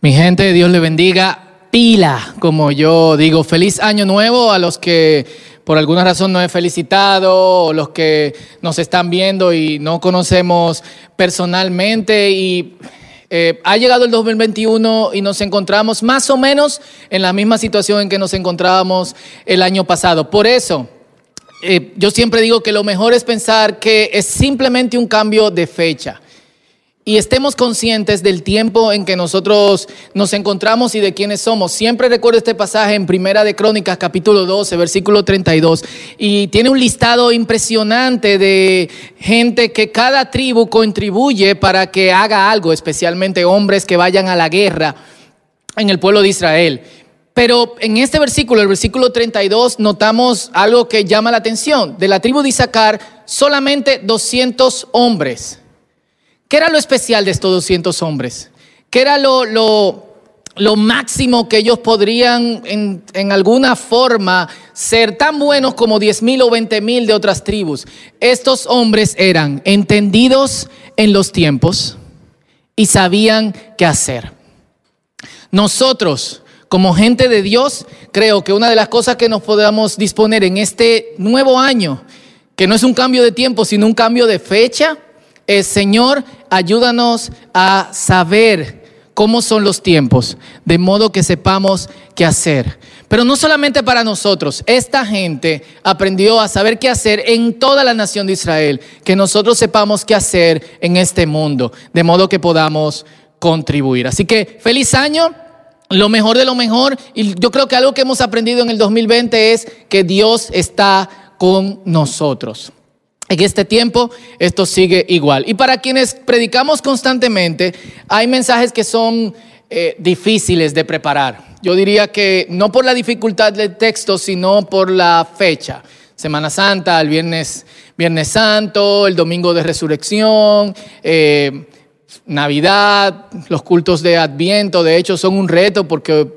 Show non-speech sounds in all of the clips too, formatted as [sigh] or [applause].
Mi gente, Dios le bendiga. Pila, como yo digo, feliz año nuevo a los que por alguna razón no he felicitado, o los que nos están viendo y no conocemos personalmente. Y eh, ha llegado el 2021 y nos encontramos más o menos en la misma situación en que nos encontrábamos el año pasado. Por eso, eh, yo siempre digo que lo mejor es pensar que es simplemente un cambio de fecha y estemos conscientes del tiempo en que nosotros nos encontramos y de quiénes somos. Siempre recuerdo este pasaje en Primera de Crónicas, capítulo 12, versículo 32, y tiene un listado impresionante de gente que cada tribu contribuye para que haga algo, especialmente hombres que vayan a la guerra en el pueblo de Israel. Pero en este versículo, el versículo 32, notamos algo que llama la atención. De la tribu de Isaacar, solamente 200 hombres. ¿Qué era lo especial de estos 200 hombres? ¿Qué era lo, máximo que ellos podrían en, en, alguna forma ser tan buenos como 10 mil o 20 mil de otras tribus? Estos hombres eran entendidos en los tiempos y sabían qué hacer. Nosotros, como gente de Dios, creo que una de las cosas que nos podamos disponer en este nuevo año, que no es un cambio de tiempo, sino un cambio de fecha, es, Señor, ayúdanos a saber cómo son los tiempos, de modo que sepamos qué hacer. Pero no solamente para nosotros, esta gente aprendió a saber qué hacer en toda la nación de Israel, que nosotros sepamos qué hacer en este mundo, de modo que podamos contribuir. Así que feliz año, lo mejor de lo mejor, y yo creo que algo que hemos aprendido en el 2020 es que Dios está con nosotros. En este tiempo esto sigue igual. Y para quienes predicamos constantemente, hay mensajes que son eh, difíciles de preparar. Yo diría que no por la dificultad del texto, sino por la fecha. Semana Santa, el viernes, viernes Santo, el domingo de resurrección, eh, Navidad, los cultos de Adviento, de hecho son un reto porque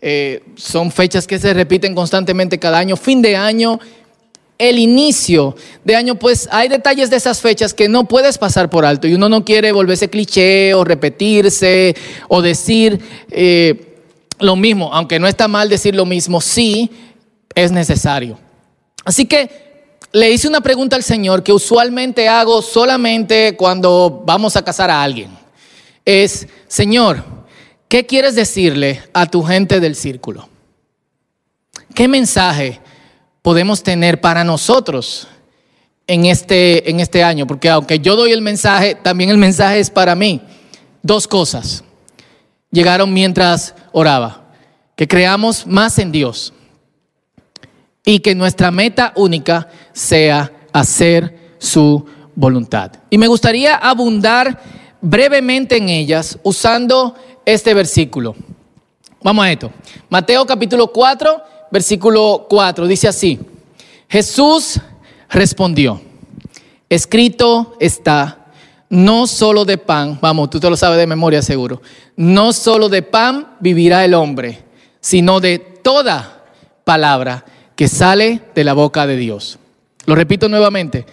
eh, son fechas que se repiten constantemente cada año. Fin de año el inicio de año, pues hay detalles de esas fechas que no puedes pasar por alto y uno no quiere volverse cliché o repetirse o decir eh, lo mismo, aunque no está mal decir lo mismo, sí es necesario. Así que le hice una pregunta al Señor que usualmente hago solamente cuando vamos a casar a alguien. Es, Señor, ¿qué quieres decirle a tu gente del círculo? ¿Qué mensaje? Podemos tener para nosotros en este, en este año, porque aunque yo doy el mensaje, también el mensaje es para mí. Dos cosas llegaron mientras oraba, que creamos más en Dios y que nuestra meta única sea hacer su voluntad. Y me gustaría abundar brevemente en ellas usando este versículo. Vamos a esto. Mateo capítulo 4, versículo 4, dice así, Jesús respondió, escrito está, no solo de pan, vamos, tú te lo sabes de memoria seguro, no solo de pan vivirá el hombre, sino de toda palabra que sale de la boca de Dios. Lo repito nuevamente,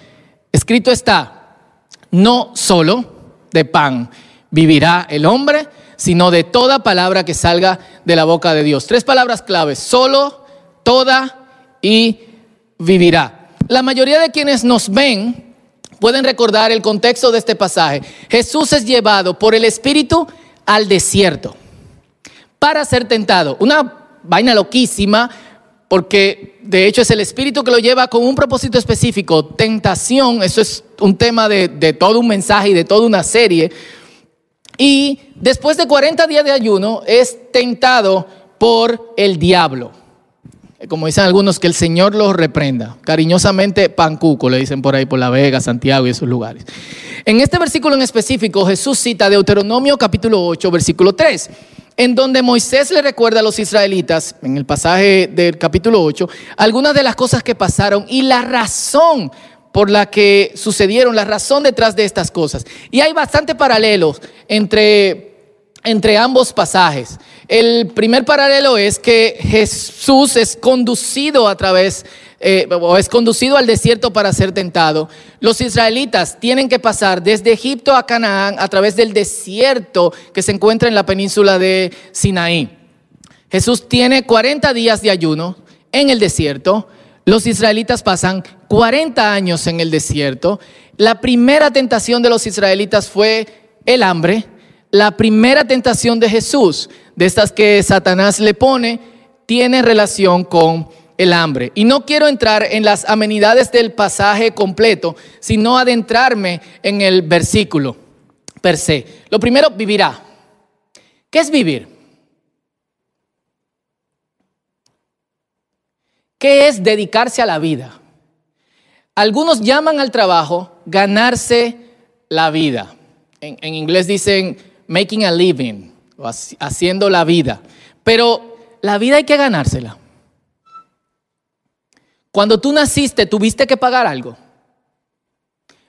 escrito está, no solo de pan vivirá el hombre, sino de toda palabra que salga de la boca de Dios. Tres palabras claves, solo, toda y vivirá. La mayoría de quienes nos ven pueden recordar el contexto de este pasaje. Jesús es llevado por el Espíritu al desierto para ser tentado. Una vaina loquísima porque de hecho es el Espíritu que lo lleva con un propósito específico. Tentación, eso es un tema de, de todo un mensaje y de toda una serie. Y después de 40 días de ayuno es tentado por el diablo como dicen algunos, que el Señor los reprenda. Cariñosamente, Pancuco, le dicen por ahí, por La Vega, Santiago y esos lugares. En este versículo en específico, Jesús cita Deuteronomio capítulo 8, versículo 3, en donde Moisés le recuerda a los israelitas, en el pasaje del capítulo 8, algunas de las cosas que pasaron y la razón por la que sucedieron, la razón detrás de estas cosas. Y hay bastante paralelos entre entre ambos pasajes. El primer paralelo es que Jesús es conducido a través eh, o es conducido al desierto para ser tentado, los israelitas tienen que pasar desde Egipto a Canaán a través del desierto que se encuentra en la península de Sinaí. Jesús tiene 40 días de ayuno en el desierto. Los israelitas pasan 40 años en el desierto. La primera tentación de los israelitas fue el hambre. La primera tentación de Jesús, de estas que Satanás le pone, tiene relación con el hambre. Y no quiero entrar en las amenidades del pasaje completo, sino adentrarme en el versículo per se. Lo primero, vivirá. ¿Qué es vivir? ¿Qué es dedicarse a la vida? Algunos llaman al trabajo ganarse la vida. En, en inglés dicen making a living, o haciendo la vida. Pero la vida hay que ganársela. Cuando tú naciste, tuviste que pagar algo.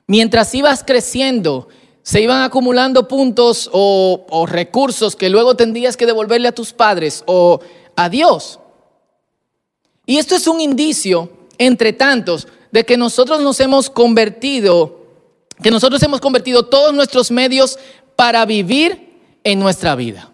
Mientras ibas creciendo, se iban acumulando puntos o, recursos que luego tendrías que devolverle a tus padres o a Dios. Y esto es un indicio, entre tantos, de que nosotros nos hemos convertido, que nosotros hemos convertido todos nuestros medios para vivir en nuestra vida.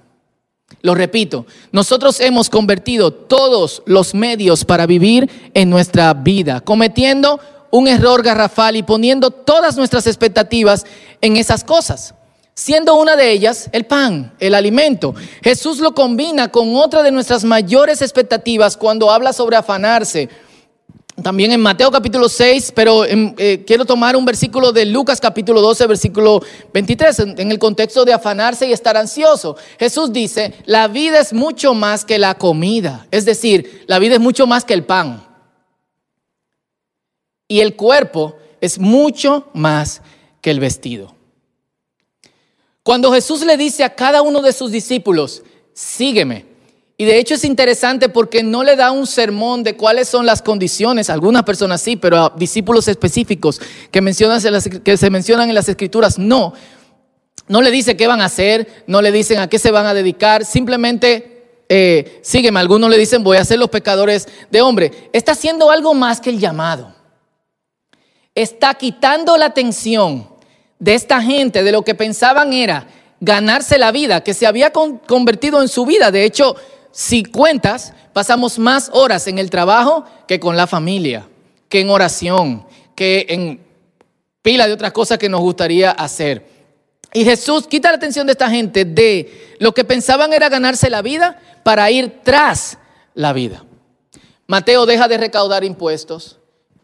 Lo repito, nosotros hemos convertido todos los medios para vivir en nuestra vida, cometiendo un error garrafal y poniendo todas nuestras expectativas en esas cosas, siendo una de ellas el pan, el alimento. Jesús lo combina con otra de nuestras mayores expectativas cuando habla sobre afanarse también en Mateo capítulo 6, pero eh, quiero tomar un versículo de Lucas capítulo 12, versículo 23, en, en el contexto de afanarse y estar ansioso. Jesús dice, la vida es mucho más que la comida, es decir, la vida es mucho más que el pan. Y el cuerpo es mucho más que el vestido. Cuando Jesús le dice a cada uno de sus discípulos, sígueme, y de hecho es interesante porque no le da un sermón de cuáles son las condiciones, algunas personas sí, pero a discípulos específicos que, mencionan, que se mencionan en las escrituras, no. No le dice qué van a hacer, no le dicen a qué se van a dedicar, simplemente eh, sígueme. Algunos le dicen voy a ser los pecadores de hombre. Está haciendo algo más que el llamado. Está quitando la atención de esta gente de lo que pensaban era ganarse la vida, que se había convertido en su vida. De hecho, si cuentas, pasamos más horas en el trabajo que con la familia, que en oración, que en pila de otras cosas que nos gustaría hacer. Y Jesús quita la atención de esta gente de lo que pensaban era ganarse la vida para ir tras la vida. Mateo deja de recaudar impuestos.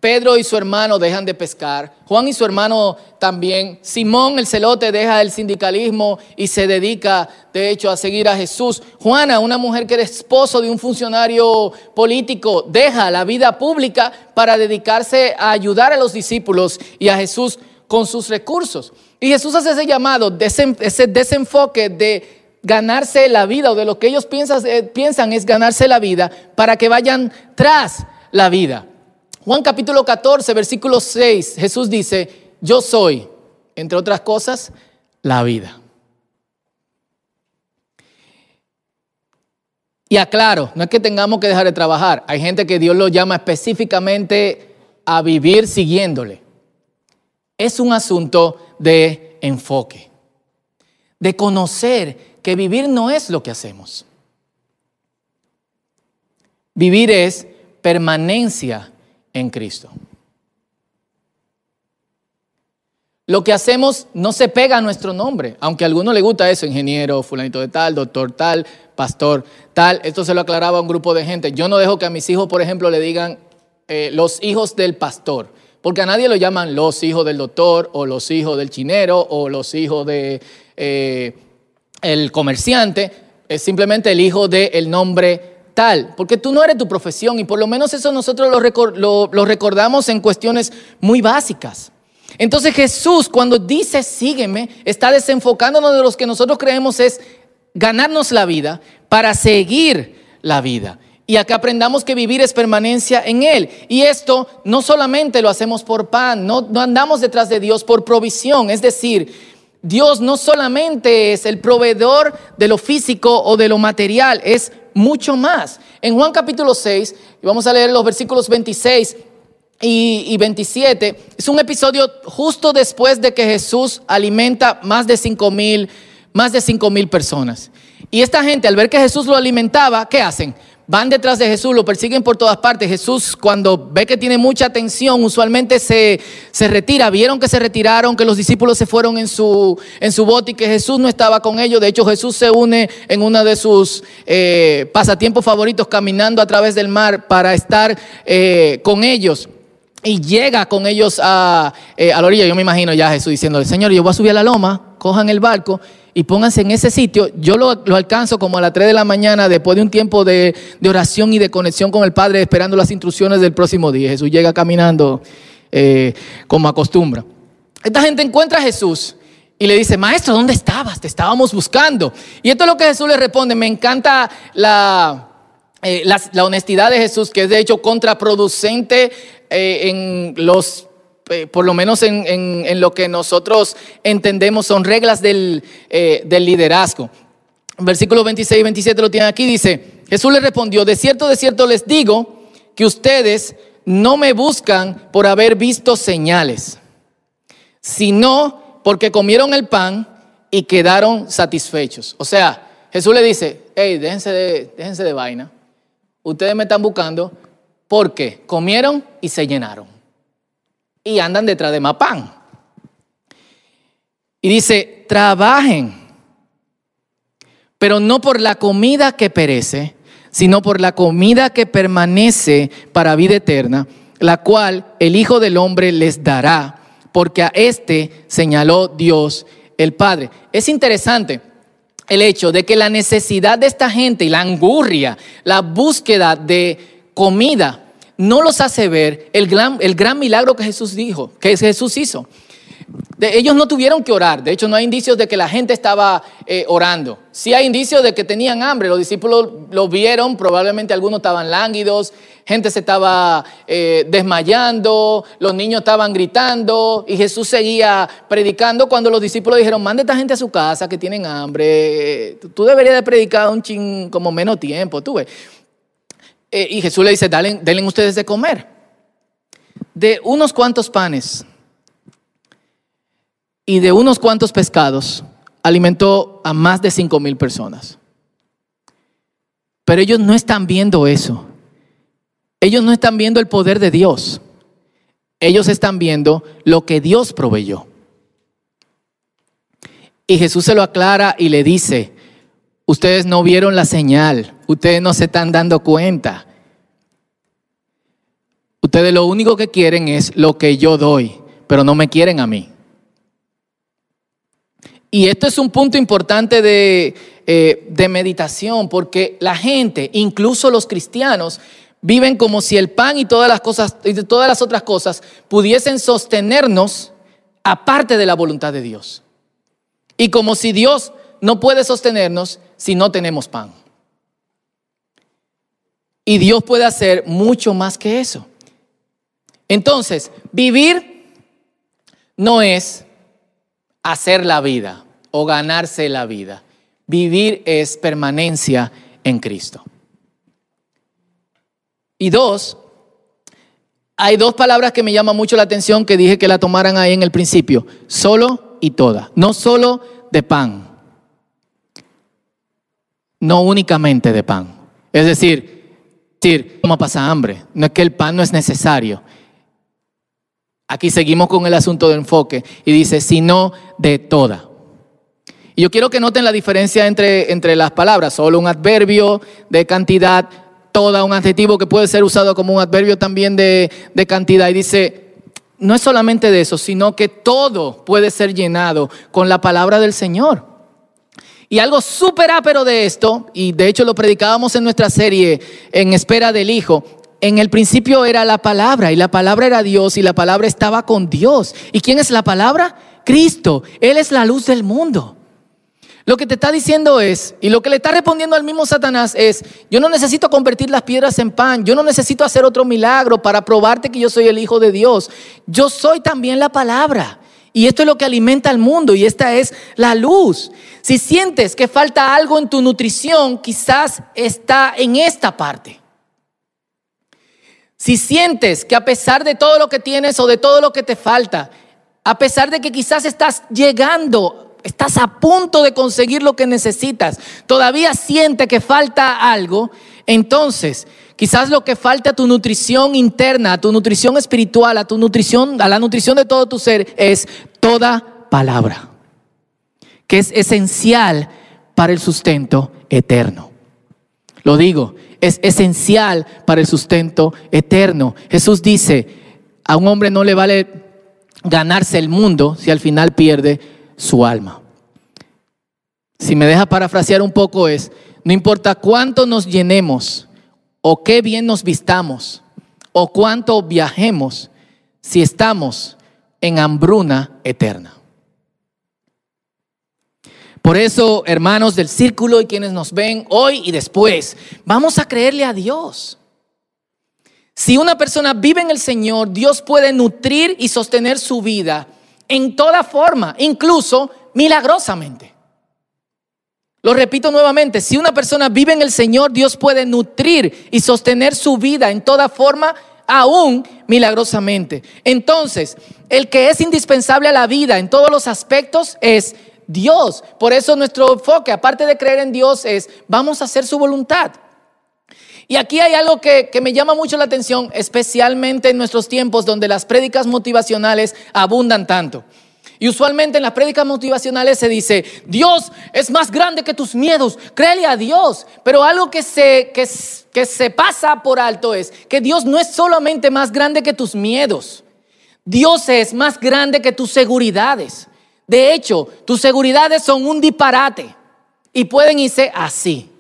Pedro y su hermano dejan de pescar. Juan y su hermano también. Simón el celote deja el sindicalismo y se dedica, de hecho, a seguir a Jesús. Juana, una mujer que era esposo de un funcionario político, deja la vida pública para dedicarse a ayudar a los discípulos y a Jesús con sus recursos. Y Jesús hace ese llamado, ese desenfoque de ganarse la vida o de lo que ellos eh, piensan es ganarse la vida para que vayan tras la vida. Juan capítulo 14, versículo 6, Jesús dice, yo soy, entre otras cosas, la vida. Y aclaro, no es que tengamos que dejar de trabajar. Hay gente que Dios lo llama específicamente a vivir siguiéndole. Es un asunto de enfoque, de conocer que vivir no es lo que hacemos. Vivir es permanencia en Cristo. Lo que hacemos no se pega a nuestro nombre, aunque a alguno le gusta eso, ingeniero, fulanito de tal, doctor tal, pastor tal. Esto se lo aclaraba a un grupo de gente. Yo no dejo que a mis hijos, por ejemplo, le digan eh, los hijos del pastor, porque a nadie lo llaman los hijos del doctor o los hijos del chinero o los hijos de eh, el comerciante. Es simplemente el hijo del nombre tal, porque tú no eres tu profesión y por lo menos eso nosotros lo, recordamos en cuestiones muy básicas. Entonces Jesús cuando dice sígueme, está desenfocándonos de los que nosotros creemos es ganarnos la vida para seguir la vida. Y acá aprendamos que vivir es permanencia en Él. Y esto no solamente lo hacemos por pan, no, no andamos detrás de Dios por provisión. Es decir, Dios no solamente es el proveedor de lo físico o de lo material, es mucho más. En Juan capítulo 6, y vamos a leer los versículos 26 y, 27, es un episodio justo después de que Jesús alimenta más de 5 mil, más de cinco mil personas. Y esta gente, al ver que Jesús lo alimentaba, ¿qué hacen? Van detrás de Jesús, lo persiguen por todas partes. Jesús cuando ve que tiene mucha atención, usualmente se, se retira. Vieron que se retiraron, que los discípulos se fueron en su, en su bote y que Jesús no estaba con ellos. De hecho, Jesús se une en uno de sus eh, pasatiempos favoritos, caminando a través del mar para estar eh, con ellos. Y llega con ellos a, eh, a la orilla. Yo me imagino ya Jesús diciendo, Señor, yo voy a subir a la loma, cojan el barco y pónganse en ese sitio. Yo lo, alcanzo como a las 3 de la mañana después de un tiempo de, oración y de conexión con el Padre, esperando las instrucciones del próximo día. Jesús llega caminando eh, como acostumbra. Esta gente encuentra a Jesús y le dice, maestro, ¿dónde estabas? Te estábamos buscando. Y esto es lo que Jesús le responde. Me encanta la, eh, la, honestidad de Jesús, que es de hecho contraproducente eh, en los eh, por lo menos en, lo que nosotros entendemos, son reglas del, eh, liderazgo. Versículo 26 y 27 lo tienen aquí, dice, Jesús le respondió, de cierto, de cierto les digo que ustedes no me buscan por haber visto señales, sino porque comieron el pan y quedaron satisfechos. O sea, Jesús le dice, hey, déjense de, déjense de vaina. Ustedes me están buscando porque comieron y se llenaron y andan detrás de más pan. Y dice, trabajen, pero no por la comida que perece, sino por la comida que permanece para vida eterna, la cual el Hijo del Hombre les dará, porque a este señaló Dios el Padre. Es interesante el hecho de que la necesidad de esta gente y la angurria, la búsqueda de comida, no los hace ver el gran, milagro que Jesús dijo, que Jesús hizo. De, ellos no tuvieron que orar, de hecho no hay indicios de que la gente estaba eh, orando. Sí hay indicios de que tenían hambre, los discípulos lo vieron, probablemente algunos estaban lánguidos, gente se estaba eh, desmayando, los niños estaban gritando y Jesús seguía predicando cuando los discípulos dijeron, mande esta gente a su casa que tienen hambre, tú deberías de predicar un ching como menos tiempo, tú ves. Eh, y Jesús le dice, denle ustedes de comer. De unos cuantos panes y de unos cuantos pescados, alimentó a más de cinco mil personas. Pero ellos no están viendo eso. Ellos no están viendo el poder de Dios. Ellos están viendo lo que Dios proveyó. Y Jesús se lo aclara y le dice, Ustedes no vieron la señal, ustedes no se están dando cuenta. Ustedes lo único que quieren es lo que yo doy, pero no me quieren a mí. Y esto es un punto importante de, eh, de meditación, porque la gente, incluso los cristianos, viven como si el pan y todas las cosas y todas las otras cosas pudiesen sostenernos aparte de la voluntad de Dios. Y como si Dios no puede sostenernos si no tenemos pan. Y Dios puede hacer mucho más que eso. Entonces, vivir no es hacer la vida o ganarse la vida. Vivir es permanencia en Cristo. Y dos, hay dos palabras que me llaman mucho la atención que dije que la tomaran ahí en el principio. Solo y toda. No solo de pan no únicamente de pan. Es decir, ¿cómo pasa hambre? No es que el pan no es necesario. Aquí seguimos con el asunto de enfoque y dice, sino de toda. Y yo quiero que noten la diferencia entre, entre las palabras, solo un adverbio de cantidad, toda un adjetivo que puede ser usado como un adverbio también de, de cantidad. Y dice, no es solamente de eso, sino que todo puede ser llenado con la palabra del Señor. Y algo súper ápero de esto, y de hecho lo predicábamos en nuestra serie En espera del Hijo, en el principio era la palabra y la palabra era Dios y la palabra estaba con Dios. ¿Y quién es la palabra? Cristo. Él es la luz del mundo. Lo que te está diciendo es, y lo que le está respondiendo al mismo Satanás es, yo no necesito convertir las piedras en pan, yo no necesito hacer otro milagro para probarte que yo soy el Hijo de Dios. Yo soy también la palabra. Y esto es lo que alimenta al mundo y esta es la luz. Si sientes que falta algo en tu nutrición, quizás está en esta parte. Si sientes que a pesar de todo lo que tienes o de todo lo que te falta, a pesar de que quizás estás llegando, estás a punto de conseguir lo que necesitas, todavía siente que falta algo, entonces quizás lo que falta a tu nutrición interna, a tu nutrición espiritual, a tu nutrición, a la nutrición de todo tu ser es toda palabra, que es esencial para el sustento eterno. Lo digo, es esencial para el sustento eterno. Jesús dice, a un hombre no le vale ganarse el mundo si al final pierde su alma. Si me deja parafrasear un poco es, no importa cuánto nos llenemos o qué bien nos vistamos o cuánto viajemos, si estamos en hambruna eterna. Por eso, hermanos del círculo y quienes nos ven hoy y después, vamos a creerle a Dios. Si una persona vive en el Señor, Dios puede nutrir y sostener su vida en toda forma, incluso milagrosamente. Lo repito nuevamente, si una persona vive en el Señor, Dios puede nutrir y sostener su vida en toda forma, aún milagrosamente. Entonces, el que es indispensable a la vida en todos los aspectos es Dios. Por eso nuestro enfoque, aparte de creer en Dios, es vamos a hacer su voluntad. Y aquí hay algo que, me llama mucho la atención, especialmente en nuestros tiempos donde las prédicas motivacionales abundan tanto. Y usualmente en las prédicas motivacionales se dice, Dios es más grande que tus miedos, créele a Dios. Pero algo que se, que, que se pasa por alto es que Dios no es solamente más grande que tus miedos, Dios es más grande que tus seguridades. De hecho, tus seguridades son un disparate y pueden irse así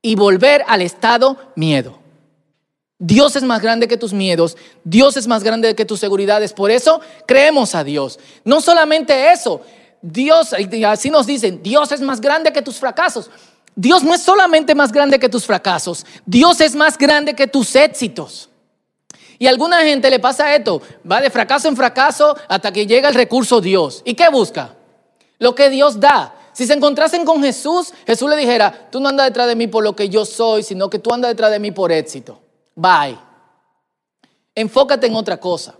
y volver al estado miedo. Dios es más grande que tus miedos, Dios es más grande que tus seguridades, por eso creemos a Dios. No solamente eso, Dios, así nos dicen, Dios es más grande que tus fracasos. Dios no es solamente más grande que tus fracasos, Dios es más grande que tus éxitos. Y a alguna gente le pasa esto, va de fracaso en fracaso hasta que llega el recurso Dios. ¿Y qué busca? Lo que Dios da. Si se encontrasen con Jesús, Jesús le dijera, tú no andas detrás de mí por lo que yo soy, sino que tú andas detrás de mí por éxito. Bye. Enfócate en otra cosa.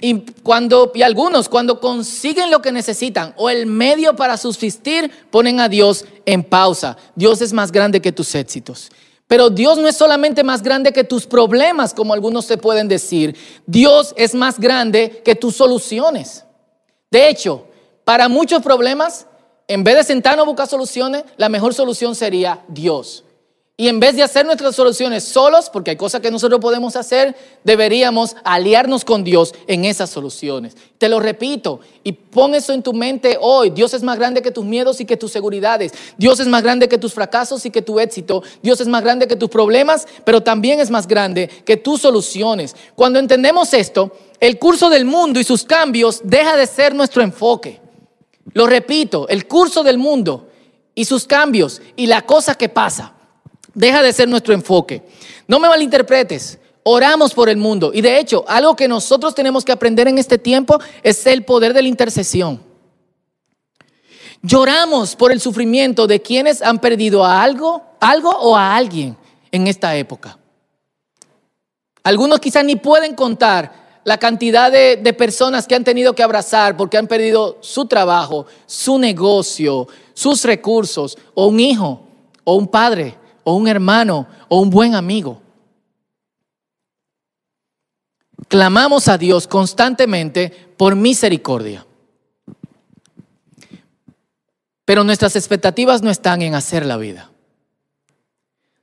Y cuando y algunos cuando consiguen lo que necesitan o el medio para subsistir, ponen a Dios en pausa. Dios es más grande que tus éxitos. Pero Dios no es solamente más grande que tus problemas, como algunos te pueden decir. Dios es más grande que tus soluciones. De hecho, para muchos problemas, en vez de sentarnos a buscar soluciones, la mejor solución sería Dios. Y en vez de hacer nuestras soluciones solos, porque hay cosas que nosotros podemos hacer, deberíamos aliarnos con Dios en esas soluciones. Te lo repito y pon eso en tu mente hoy. Dios es más grande que tus miedos y que tus seguridades. Dios es más grande que tus fracasos y que tu éxito. Dios es más grande que tus problemas, pero también es más grande que tus soluciones. Cuando entendemos esto, el curso del mundo y sus cambios deja de ser nuestro enfoque. Lo repito, el curso del mundo y sus cambios y la cosa que pasa deja de ser nuestro enfoque. No me malinterpretes. Oramos por el mundo. Y de hecho, algo que nosotros tenemos que aprender en este tiempo es el poder de la intercesión. Lloramos por el sufrimiento de quienes han perdido a algo, algo o a alguien en esta época. Algunos quizás ni pueden contar la cantidad de, personas que han tenido que abrazar porque han perdido su trabajo, su negocio, sus recursos, o un hijo, o un padre, o un hermano, o un buen amigo. Clamamos a Dios constantemente por misericordia. Pero nuestras expectativas no están en hacer la vida,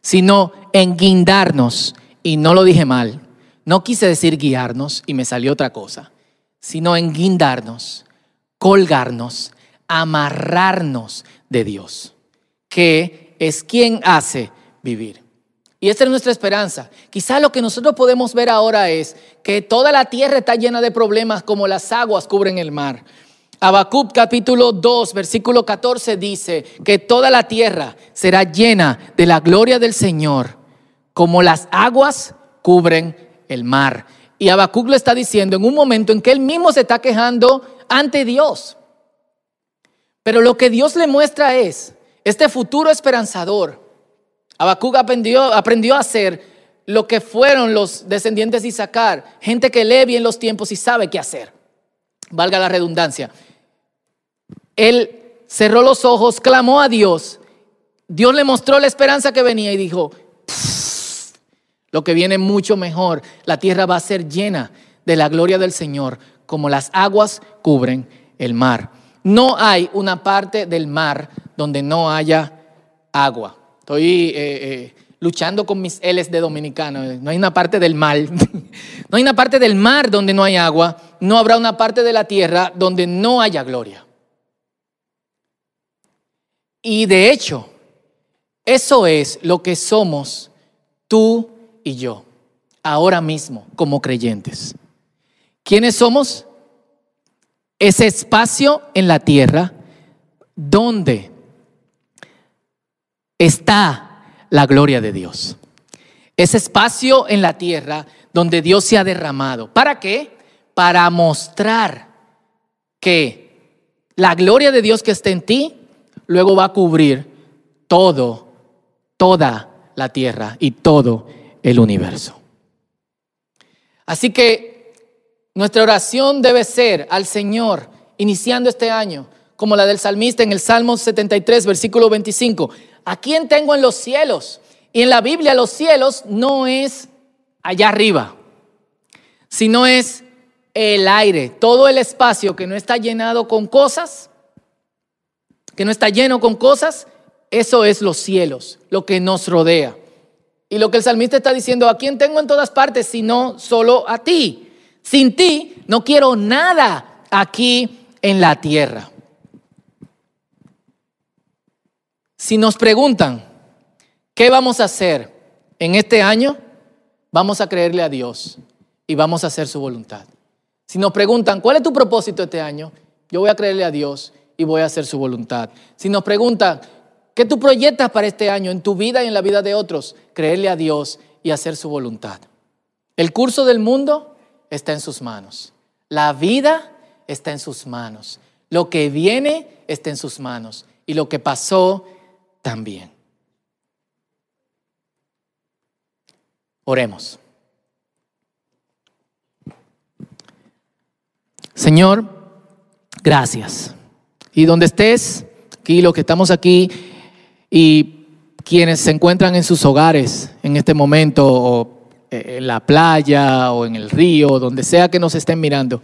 sino en guindarnos, y no lo dije mal, no quise decir guiarnos y me salió otra cosa, sino en guindarnos, colgarnos, amarrarnos de Dios, que es quien hace vivir. Y esta es nuestra esperanza. Quizá lo que nosotros podemos ver ahora es que toda la tierra está llena de problemas como las aguas cubren el mar. Habacuc capítulo 2, versículo 14 dice que toda la tierra será llena de la gloria del Señor, como las aguas cubren el mar. Y Habacuc lo está diciendo en un momento en que él mismo se está quejando ante Dios. Pero lo que Dios le muestra es este futuro esperanzador. Habacuc aprendió, aprendió a hacer lo que fueron los descendientes de Isaacar, gente que lee bien los tiempos y sabe qué hacer. Valga la redundancia. Él cerró los ojos, clamó a Dios. Dios le mostró la esperanza que venía y dijo, lo que viene mucho mejor. La tierra va a ser llena de la gloria del Señor, como las aguas cubren el mar. No hay una parte del mar donde no haya agua. Estoy eh, eh, luchando con mis L's de dominicano. No hay una parte del mar. [laughs] no hay una parte del mar donde no hay agua. No habrá una parte de la tierra donde no haya gloria. Y de hecho, eso es lo que somos tú y yo, ahora mismo, como creyentes. ¿Quiénes somos? Ese espacio en la tierra donde está la gloria de Dios. Ese espacio en la tierra donde Dios se ha derramado. ¿Para qué? Para mostrar que la gloria de Dios que está en ti luego va a cubrir todo, toda la tierra y todo el universo. Así que nuestra oración debe ser al Señor, iniciando este año, como la del salmista en el Salmo 73, versículo 25. ¿A quién tengo en los cielos? Y en la Biblia los cielos no es allá arriba, sino es el aire, todo el espacio que no está llenado con cosas, que no está lleno con cosas, eso es los cielos, lo que nos rodea. Y lo que el salmista está diciendo, ¿a quién tengo en todas partes sino solo a ti? Sin ti no quiero nada aquí en la tierra. Si nos preguntan, ¿qué vamos a hacer en este año? Vamos a creerle a Dios y vamos a hacer su voluntad. Si nos preguntan, ¿cuál es tu propósito este año? Yo voy a creerle a Dios y voy a hacer su voluntad. Si nos preguntan, ¿Qué tú proyectas para este año en tu vida y en la vida de otros? Creerle a Dios y hacer su voluntad. El curso del mundo está en sus manos. La vida está en sus manos. Lo que viene está en sus manos. Y lo que pasó también. Oremos. Señor, gracias. Y donde estés, aquí los que estamos aquí, y quienes se encuentran en sus hogares en este momento, o en la playa, o en el río, donde sea que nos estén mirando,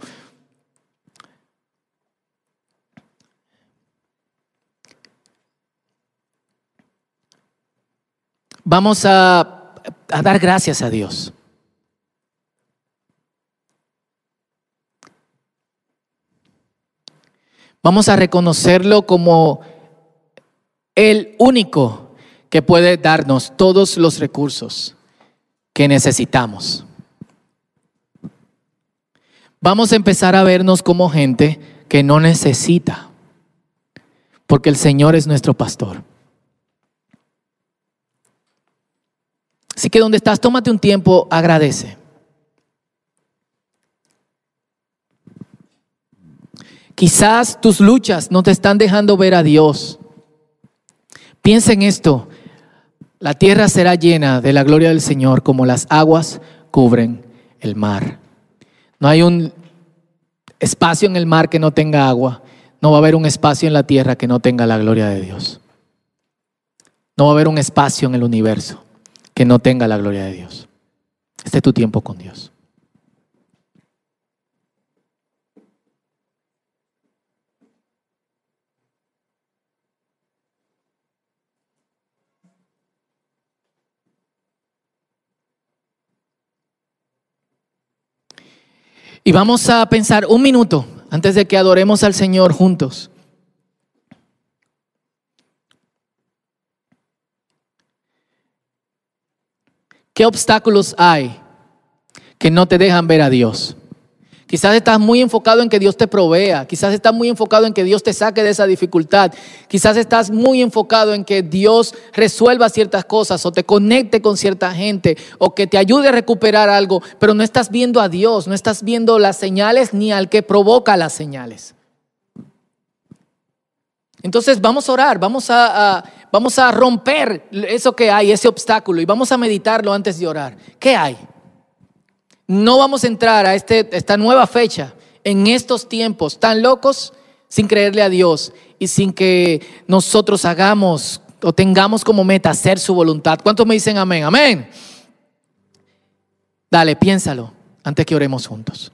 vamos a, a dar gracias a Dios. Vamos a reconocerlo como el único que puede darnos todos los recursos que necesitamos. Vamos a empezar a vernos como gente que no necesita, porque el Señor es nuestro pastor. Así que donde estás, tómate un tiempo, agradece. Quizás tus luchas no te están dejando ver a Dios. Piensa en esto. La tierra será llena de la gloria del Señor como las aguas cubren el mar. No hay un espacio en el mar que no tenga agua. No va a haber un espacio en la tierra que no tenga la gloria de Dios. No va a haber un espacio en el universo que no tenga la gloria de Dios. Este es tu tiempo con Dios. Y vamos a pensar un minuto antes de que adoremos al Señor juntos. ¿Qué obstáculos hay que no te dejan ver a Dios? Quizás estás muy enfocado en que Dios te provea. Quizás estás muy enfocado en que Dios te saque de esa dificultad. Quizás estás muy enfocado en que Dios resuelva ciertas cosas o te conecte con cierta gente o que te ayude a recuperar algo, pero no estás viendo a Dios, no estás viendo las señales ni al que provoca las señales. Entonces vamos a orar, vamos a, vamos a romper eso que hay, ese obstáculo, y vamos a meditarlo antes de orar. ¿Qué hay? No vamos a entrar a este, esta nueva fecha en estos tiempos tan locos sin creerle a Dios y sin que nosotros hagamos o tengamos como meta hacer su voluntad. ¿Cuántos me dicen amén? Amén. Dale, piénsalo antes que oremos juntos.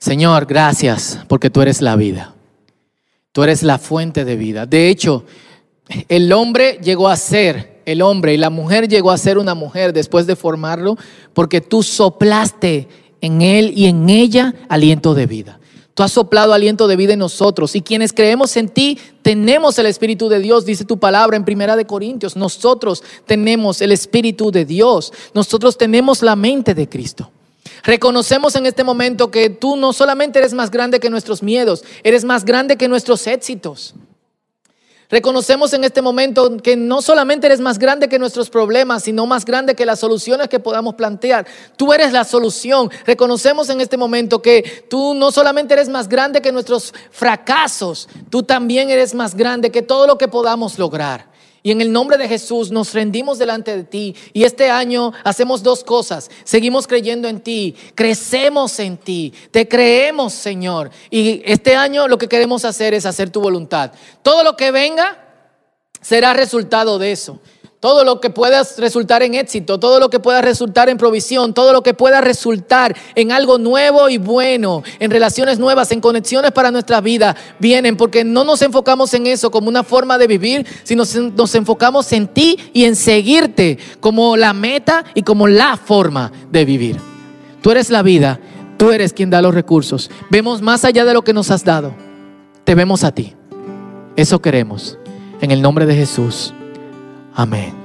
Señor, gracias porque tú eres la vida. Tú eres la fuente de vida. De hecho, el hombre llegó a ser el hombre y la mujer llegó a ser una mujer después de formarlo porque tú soplaste en él y en ella aliento de vida. Tú has soplado aliento de vida en nosotros y quienes creemos en ti tenemos el Espíritu de Dios, dice tu palabra en Primera de Corintios. Nosotros tenemos el Espíritu de Dios. Nosotros tenemos la mente de Cristo. Reconocemos en este momento que tú no solamente eres más grande que nuestros miedos, eres más grande que nuestros éxitos. Reconocemos en este momento que no solamente eres más grande que nuestros problemas, sino más grande que las soluciones que podamos plantear. Tú eres la solución. Reconocemos en este momento que tú no solamente eres más grande que nuestros fracasos, tú también eres más grande que todo lo que podamos lograr. Y en el nombre de Jesús nos rendimos delante de ti. Y este año hacemos dos cosas. Seguimos creyendo en ti, crecemos en ti, te creemos Señor. Y este año lo que queremos hacer es hacer tu voluntad. Todo lo que venga será resultado de eso. Todo lo que pueda resultar en éxito, todo lo que pueda resultar en provisión, todo lo que pueda resultar en algo nuevo y bueno, en relaciones nuevas, en conexiones para nuestra vida, vienen porque no nos enfocamos en eso como una forma de vivir, sino nos enfocamos en ti y en seguirte como la meta y como la forma de vivir. Tú eres la vida, tú eres quien da los recursos. Vemos más allá de lo que nos has dado. Te vemos a ti. Eso queremos. En el nombre de Jesús. Amén.